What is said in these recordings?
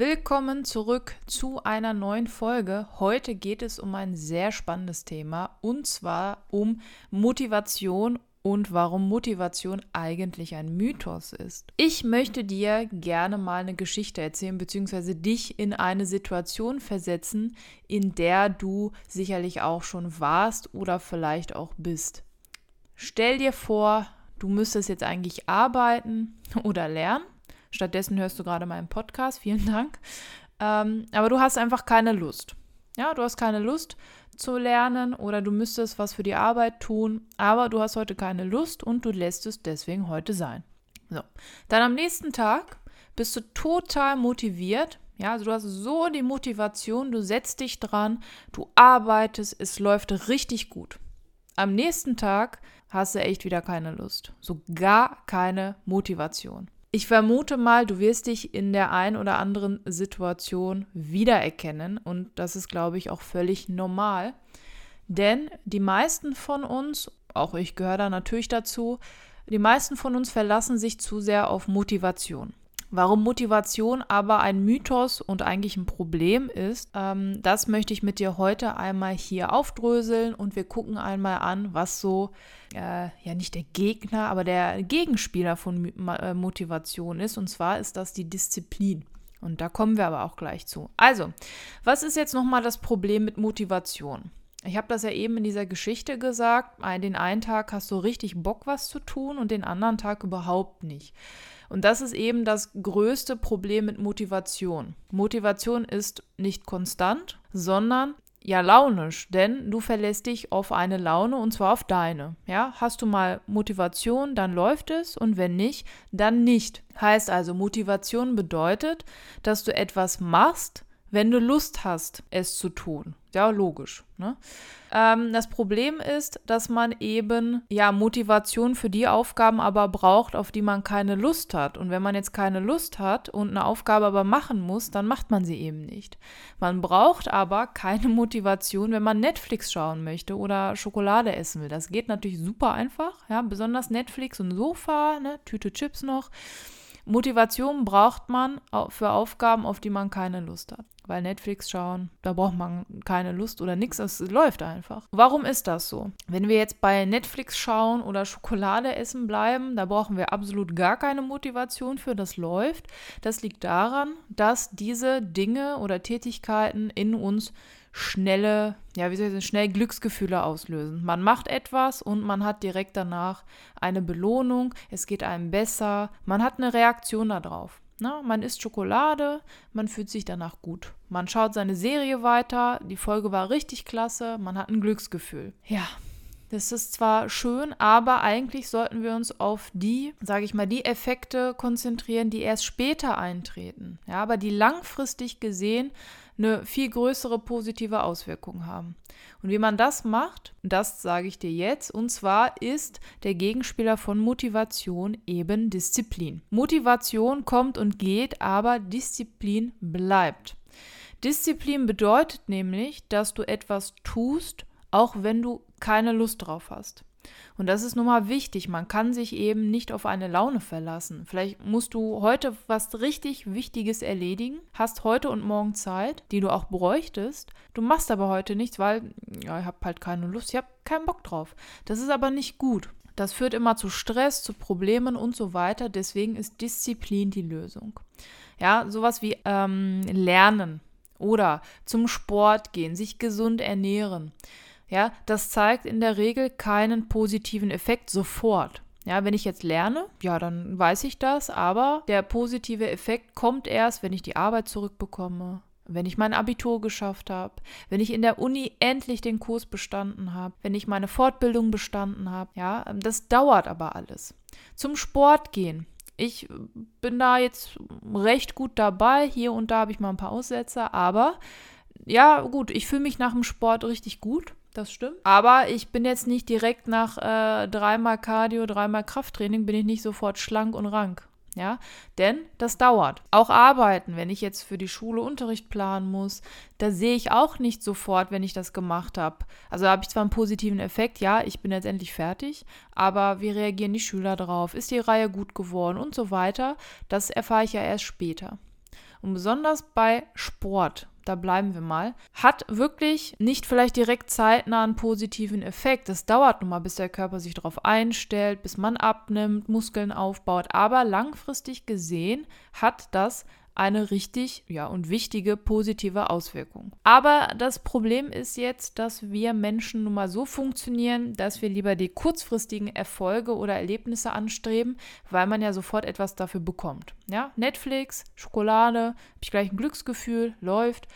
Willkommen zurück zu einer neuen Folge. Heute geht es um ein sehr spannendes Thema und zwar um Motivation und warum Motivation eigentlich ein Mythos ist. Ich möchte dir gerne mal eine Geschichte erzählen, beziehungsweise dich in eine Situation versetzen, in der du sicherlich auch schon warst oder vielleicht auch bist. Stell dir vor, du müsstest jetzt eigentlich arbeiten oder lernen. Stattdessen hörst du gerade meinen Podcast. Vielen Dank. Ähm, aber du hast einfach keine Lust. Ja, du hast keine Lust zu lernen oder du müsstest was für die Arbeit tun, aber du hast heute keine Lust und du lässt es deswegen heute sein. So. Dann am nächsten Tag bist du total motiviert. Ja, also du hast so die Motivation, du setzt dich dran, du arbeitest, es läuft richtig gut. Am nächsten Tag hast du echt wieder keine Lust. So gar keine Motivation. Ich vermute mal, du wirst dich in der ein oder anderen Situation wiedererkennen und das ist, glaube ich, auch völlig normal. Denn die meisten von uns, auch ich gehöre da natürlich dazu, die meisten von uns verlassen sich zu sehr auf Motivation. Warum Motivation aber ein Mythos und eigentlich ein Problem ist, ähm, das möchte ich mit dir heute einmal hier aufdröseln und wir gucken einmal an, was so, äh, ja nicht der Gegner, aber der Gegenspieler von äh, Motivation ist. Und zwar ist das die Disziplin. Und da kommen wir aber auch gleich zu. Also, was ist jetzt nochmal das Problem mit Motivation? Ich habe das ja eben in dieser Geschichte gesagt. Den einen Tag hast du richtig Bock, was zu tun und den anderen Tag überhaupt nicht. Und das ist eben das größte Problem mit Motivation. Motivation ist nicht konstant, sondern ja launisch, denn du verlässt dich auf eine Laune und zwar auf deine. Ja, hast du mal Motivation, dann läuft es und wenn nicht, dann nicht. Heißt also, Motivation bedeutet, dass du etwas machst, wenn du Lust hast, es zu tun. Ja, logisch. Ne? Ähm, das Problem ist, dass man eben ja Motivation für die Aufgaben aber braucht, auf die man keine Lust hat. Und wenn man jetzt keine Lust hat und eine Aufgabe aber machen muss, dann macht man sie eben nicht. Man braucht aber keine Motivation, wenn man Netflix schauen möchte oder Schokolade essen will. Das geht natürlich super einfach. Ja, besonders Netflix und Sofa, ne? Tüte Chips noch. Motivation braucht man für Aufgaben, auf die man keine Lust hat. Weil Netflix schauen, da braucht man keine Lust oder nichts, es läuft einfach. Warum ist das so? Wenn wir jetzt bei Netflix schauen oder Schokolade essen bleiben, da brauchen wir absolut gar keine Motivation für, das läuft. Das liegt daran, dass diese Dinge oder Tätigkeiten in uns schnelle, ja, wie soll ich sagen, schnell Glücksgefühle auslösen. Man macht etwas und man hat direkt danach eine Belohnung, es geht einem besser, man hat eine Reaktion darauf. Na, man isst Schokolade, man fühlt sich danach gut. Man schaut seine Serie weiter, die Folge war richtig klasse, man hat ein Glücksgefühl. Ja, das ist zwar schön, aber eigentlich sollten wir uns auf die, sage ich mal, die Effekte konzentrieren, die erst später eintreten. Ja, aber die langfristig gesehen eine viel größere positive Auswirkung haben. Und wie man das macht, das sage ich dir jetzt. Und zwar ist der Gegenspieler von Motivation eben Disziplin. Motivation kommt und geht, aber Disziplin bleibt. Disziplin bedeutet nämlich, dass du etwas tust, auch wenn du keine Lust drauf hast. Und das ist nun mal wichtig. Man kann sich eben nicht auf eine Laune verlassen. Vielleicht musst du heute was richtig Wichtiges erledigen, hast heute und morgen Zeit, die du auch bräuchtest. Du machst aber heute nichts, weil ja, ich habe halt keine Lust, ich habe keinen Bock drauf. Das ist aber nicht gut. Das führt immer zu Stress, zu Problemen und so weiter. Deswegen ist Disziplin die Lösung. Ja, sowas wie ähm, Lernen oder zum Sport gehen, sich gesund ernähren. Ja, das zeigt in der Regel keinen positiven Effekt sofort. Ja, wenn ich jetzt lerne, ja, dann weiß ich das, aber der positive Effekt kommt erst, wenn ich die Arbeit zurückbekomme, wenn ich mein Abitur geschafft habe, wenn ich in der Uni endlich den Kurs bestanden habe, wenn ich meine Fortbildung bestanden habe. Ja, das dauert aber alles. Zum Sport gehen. Ich bin da jetzt recht gut dabei. Hier und da habe ich mal ein paar Aussetzer, aber ja, gut, ich fühle mich nach dem Sport richtig gut das stimmt. Aber ich bin jetzt nicht direkt nach äh, dreimal Cardio, dreimal Krafttraining, bin ich nicht sofort schlank und rank. Ja, denn das dauert. Auch arbeiten, wenn ich jetzt für die Schule Unterricht planen muss, da sehe ich auch nicht sofort, wenn ich das gemacht habe. Also habe ich zwar einen positiven Effekt, ja, ich bin jetzt endlich fertig, aber wie reagieren die Schüler drauf? Ist die Reihe gut geworden und so weiter? Das erfahre ich ja erst später. Und besonders bei Sport, da bleiben wir mal, hat wirklich nicht vielleicht direkt zeitnah einen positiven Effekt. Das dauert nun mal, bis der Körper sich darauf einstellt, bis man abnimmt, Muskeln aufbaut. Aber langfristig gesehen hat das eine richtig ja und wichtige positive Auswirkung. Aber das Problem ist jetzt, dass wir Menschen nun mal so funktionieren, dass wir lieber die kurzfristigen Erfolge oder Erlebnisse anstreben, weil man ja sofort etwas dafür bekommt. Ja, Netflix, Schokolade, habe ich gleich ein Glücksgefühl, läuft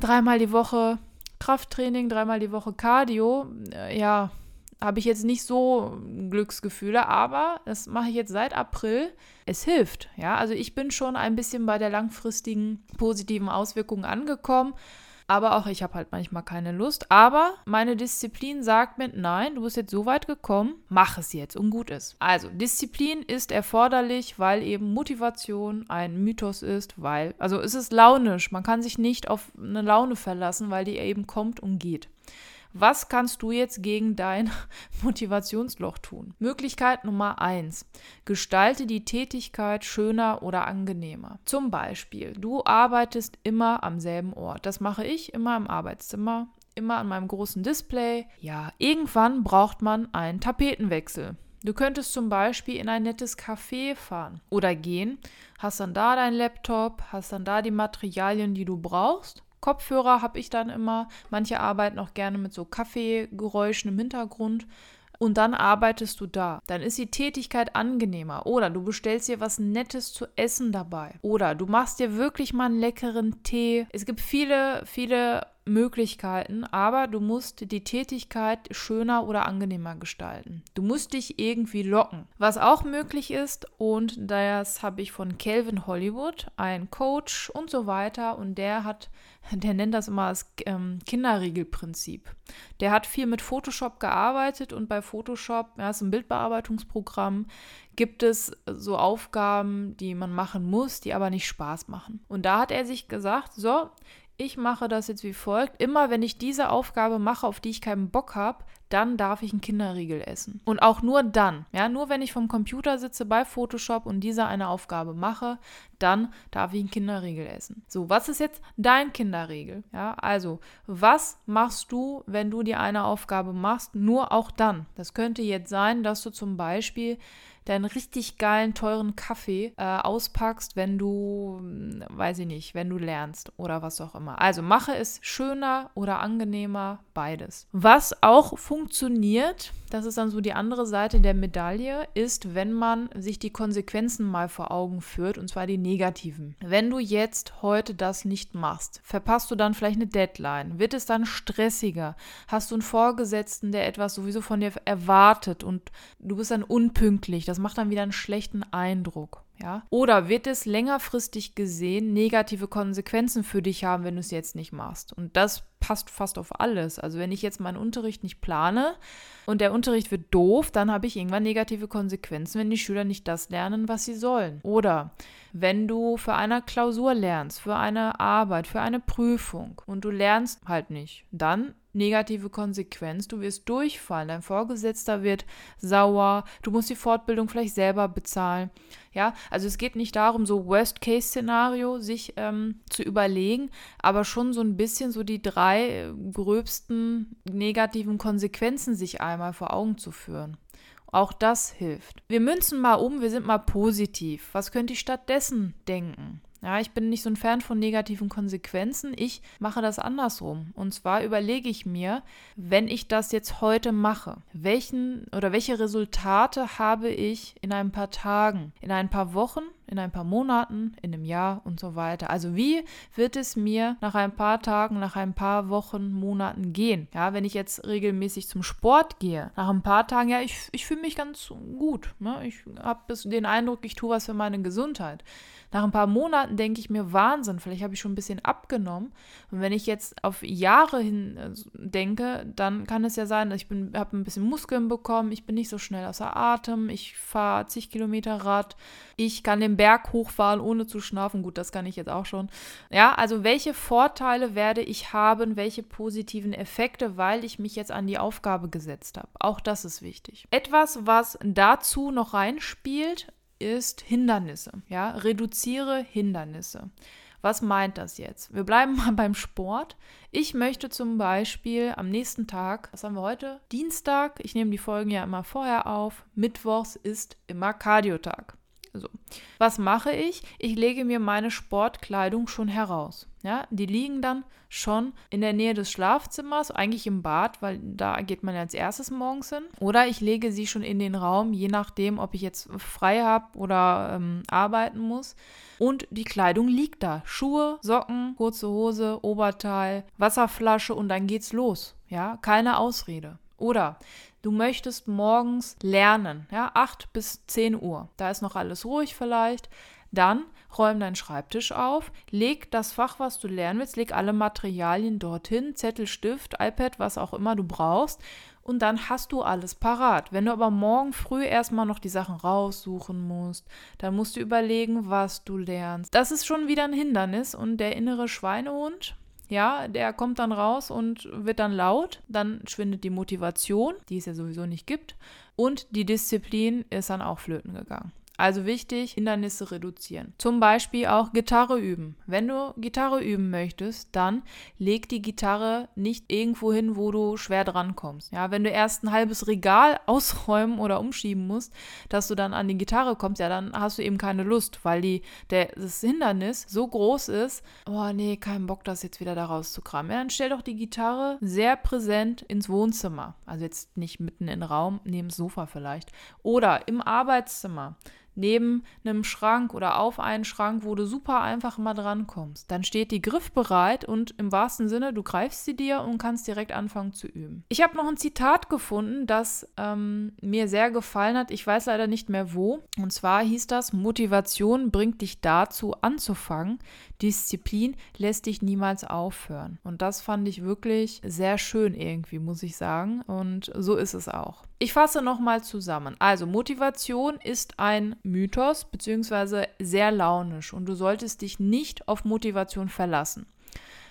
dreimal die Woche Krafttraining, dreimal die Woche Cardio. Äh, ja, habe ich jetzt nicht so Glücksgefühle, aber das mache ich jetzt seit April. Es hilft, ja. Also ich bin schon ein bisschen bei der langfristigen positiven Auswirkung angekommen. Aber auch ich habe halt manchmal keine Lust. Aber meine Disziplin sagt mir, nein, du bist jetzt so weit gekommen, mach es jetzt und gut ist. Also Disziplin ist erforderlich, weil eben Motivation ein Mythos ist, weil, also es ist launisch. Man kann sich nicht auf eine Laune verlassen, weil die eben kommt und geht. Was kannst du jetzt gegen dein Motivationsloch tun? Möglichkeit Nummer eins: Gestalte die Tätigkeit schöner oder angenehmer. Zum Beispiel, du arbeitest immer am selben Ort. Das mache ich immer im Arbeitszimmer, immer an meinem großen Display. Ja, irgendwann braucht man einen Tapetenwechsel. Du könntest zum Beispiel in ein nettes Café fahren oder gehen, hast dann da deinen Laptop, hast dann da die Materialien, die du brauchst Kopfhörer habe ich dann immer. Manche arbeiten auch gerne mit so Kaffeegeräuschen im Hintergrund. Und dann arbeitest du da. Dann ist die Tätigkeit angenehmer. Oder du bestellst dir was Nettes zu essen dabei. Oder du machst dir wirklich mal einen leckeren Tee. Es gibt viele, viele Möglichkeiten, aber du musst die Tätigkeit schöner oder angenehmer gestalten. Du musst dich irgendwie locken. Was auch möglich ist, und das habe ich von Calvin Hollywood, ein Coach und so weiter, und der hat, der nennt das immer das ähm, Kinderriegelprinzip. Der hat viel mit Photoshop gearbeitet und bei Photoshop, ja, ist ein Bildbearbeitungsprogramm, gibt es so Aufgaben, die man machen muss, die aber nicht Spaß machen. Und da hat er sich gesagt, so, ich mache das jetzt wie folgt. Immer wenn ich diese Aufgabe mache, auf die ich keinen Bock habe, dann darf ich einen Kinderriegel essen. Und auch nur dann, ja, nur wenn ich vom Computer sitze bei Photoshop und diese eine Aufgabe mache, dann darf ich einen Kinderriegel essen. So, was ist jetzt dein Kinderriegel? Ja, also, was machst du, wenn du dir eine Aufgabe machst? Nur auch dann. Das könnte jetzt sein, dass du zum Beispiel deinen richtig geilen, teuren Kaffee äh, auspackst, wenn du, hm, weiß ich nicht, wenn du lernst oder was auch immer. Also mache es schöner oder angenehmer, beides. Was auch funktioniert, das ist dann so die andere Seite der Medaille, ist, wenn man sich die Konsequenzen mal vor Augen führt, und zwar die negativen. Wenn du jetzt heute das nicht machst, verpasst du dann vielleicht eine Deadline? Wird es dann stressiger? Hast du einen Vorgesetzten, der etwas sowieso von dir erwartet und du bist dann unpünktlich? Das macht dann wieder einen schlechten Eindruck. Ja? Oder wird es längerfristig gesehen negative Konsequenzen für dich haben, wenn du es jetzt nicht machst? Und das passt fast auf alles. Also wenn ich jetzt meinen Unterricht nicht plane und der Unterricht wird doof, dann habe ich irgendwann negative Konsequenzen, wenn die Schüler nicht das lernen, was sie sollen. Oder wenn du für eine Klausur lernst, für eine Arbeit, für eine Prüfung und du lernst halt nicht, dann negative Konsequenz. Du wirst durchfallen, dein Vorgesetzter wird sauer, du musst die Fortbildung vielleicht selber bezahlen. Ja, also es geht nicht darum, so Worst-Case-Szenario sich ähm, zu überlegen, aber schon so ein bisschen so die drei gröbsten negativen Konsequenzen sich einmal vor Augen zu führen. Auch das hilft. Wir münzen mal um, wir sind mal positiv. Was könnte ich stattdessen denken? Ja, ich bin nicht so ein Fan von negativen Konsequenzen. Ich mache das andersrum. Und zwar überlege ich mir, wenn ich das jetzt heute mache, welchen oder welche Resultate habe ich in ein paar Tagen, in ein paar Wochen, in ein paar Monaten, in einem Jahr und so weiter. Also wie wird es mir nach ein paar Tagen, nach ein paar Wochen, Monaten gehen? Ja, wenn ich jetzt regelmäßig zum Sport gehe, nach ein paar Tagen, ja, ich, ich fühle mich ganz gut. Ne? Ich habe den Eindruck, ich tue was für meine Gesundheit. Nach ein paar Monaten denke ich mir, Wahnsinn, vielleicht habe ich schon ein bisschen abgenommen. Und wenn ich jetzt auf Jahre hin äh, denke, dann kann es ja sein, dass ich habe ein bisschen Muskeln bekommen, ich bin nicht so schnell außer Atem, ich fahre zig Kilometer Rad, ich kann den Berg hochfahren, ohne zu schlafen. Gut, das kann ich jetzt auch schon. Ja, also welche Vorteile werde ich haben, welche positiven Effekte, weil ich mich jetzt an die Aufgabe gesetzt habe. Auch das ist wichtig. Etwas, was dazu noch reinspielt, ist Hindernisse. Ja, reduziere Hindernisse. Was meint das jetzt? Wir bleiben mal beim Sport. Ich möchte zum Beispiel am nächsten Tag, was haben wir heute? Dienstag, ich nehme die Folgen ja immer vorher auf. Mittwochs ist immer Cardio-Tag. So. Was mache ich? Ich lege mir meine Sportkleidung schon heraus. Ja, die liegen dann schon in der Nähe des Schlafzimmers, eigentlich im Bad, weil da geht man ja als erstes morgens hin. Oder ich lege sie schon in den Raum, je nachdem, ob ich jetzt frei habe oder ähm, arbeiten muss. Und die Kleidung liegt da. Schuhe, Socken, kurze Hose, Oberteil, Wasserflasche und dann geht's los. Ja, keine Ausrede. Oder du möchtest morgens lernen, ja, 8 bis 10 Uhr. Da ist noch alles ruhig vielleicht. Dann räum deinen Schreibtisch auf, leg das Fach, was du lernen willst, leg alle Materialien dorthin, Zettel, Stift, iPad, was auch immer du brauchst. Und dann hast du alles parat. Wenn du aber morgen früh erstmal noch die Sachen raussuchen musst, dann musst du überlegen, was du lernst. Das ist schon wieder ein Hindernis und der innere Schweinehund, ja, der kommt dann raus und wird dann laut. Dann schwindet die Motivation, die es ja sowieso nicht gibt. Und die Disziplin ist dann auch flöten gegangen. Also wichtig, Hindernisse reduzieren. Zum Beispiel auch Gitarre üben. Wenn du Gitarre üben möchtest, dann leg die Gitarre nicht irgendwo hin, wo du schwer drankommst. Ja, wenn du erst ein halbes Regal ausräumen oder umschieben musst, dass du dann an die Gitarre kommst, ja, dann hast du eben keine Lust, weil die, der, das Hindernis so groß ist, oh nee, kein Bock, das jetzt wieder da rauszukramen. Ja, dann stell doch die Gitarre sehr präsent ins Wohnzimmer. Also jetzt nicht mitten in den Raum, neben dem Sofa vielleicht. Oder im Arbeitszimmer neben einem Schrank oder auf einen Schrank, wo du super einfach mal drankommst. Dann steht die griffbereit und im wahrsten Sinne, du greifst sie dir und kannst direkt anfangen zu üben. Ich habe noch ein Zitat gefunden, das ähm, mir sehr gefallen hat. Ich weiß leider nicht mehr wo. Und zwar hieß das, Motivation bringt dich dazu anzufangen, Disziplin lässt dich niemals aufhören. Und das fand ich wirklich sehr schön irgendwie, muss ich sagen. Und so ist es auch. Ich fasse nochmal zusammen. Also Motivation ist ein Mythos beziehungsweise sehr launisch und du solltest dich nicht auf Motivation verlassen.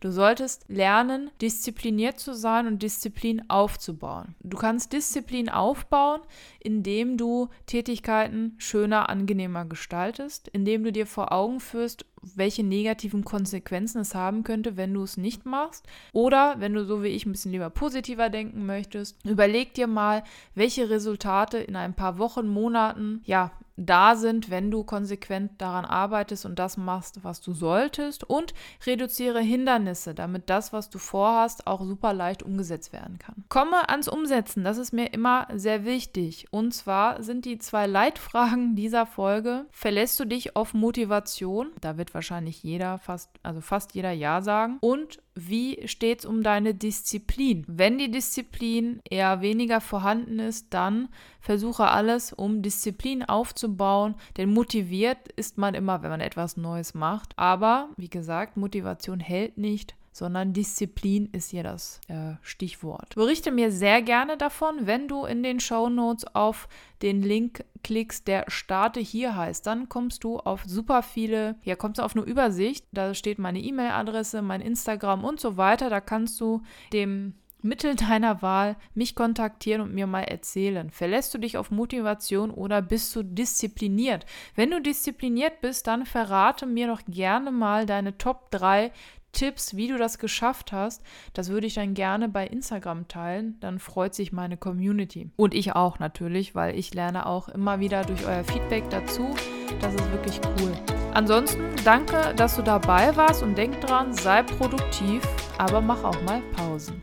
Du solltest lernen, diszipliniert zu sein und Disziplin aufzubauen. Du kannst Disziplin aufbauen, indem du Tätigkeiten schöner, angenehmer gestaltest, indem du dir vor Augen führst, welche negativen Konsequenzen es haben könnte, wenn du es nicht machst. Oder wenn du so wie ich ein bisschen lieber positiver denken möchtest, überleg dir mal, welche Resultate in ein paar Wochen, Monaten, ja, da sind, wenn du konsequent daran arbeitest und das machst, was du solltest und reduziere Hindernisse, damit das, was du vorhast, auch super leicht umgesetzt werden kann. Komme ans Umsetzen, das ist mir immer sehr wichtig. Und zwar sind die zwei Leitfragen dieser Folge, verlässt du dich auf Motivation? Da wird wahrscheinlich jeder fast, also fast jeder Ja sagen. Und wie steht es um deine Disziplin? Wenn die Disziplin eher weniger vorhanden ist, dann versuche alles, um Disziplin aufzubauen, denn motiviert ist man immer, wenn man etwas Neues macht. Aber wie gesagt, Motivation hält nicht sondern Disziplin ist hier das äh, Stichwort. Berichte mir sehr gerne davon, wenn du in den Show Notes auf den Link klickst, der Starte hier heißt. Dann kommst du auf super viele, ja, kommst du auf eine Übersicht. Da steht meine E-Mail-Adresse, mein Instagram und so weiter. Da kannst du dem Mittel deiner Wahl mich kontaktieren und mir mal erzählen. Verlässt du dich auf Motivation oder bist du diszipliniert? Wenn du diszipliniert bist, dann verrate mir doch gerne mal deine Top 3 Tipps, wie du das geschafft hast, das würde ich dann gerne bei Instagram teilen. Dann freut sich meine Community. Und ich auch natürlich, weil ich lerne auch immer wieder durch euer Feedback dazu. Das ist wirklich cool. Ansonsten danke, dass du dabei warst und denk dran, sei produktiv, aber mach auch mal Pausen.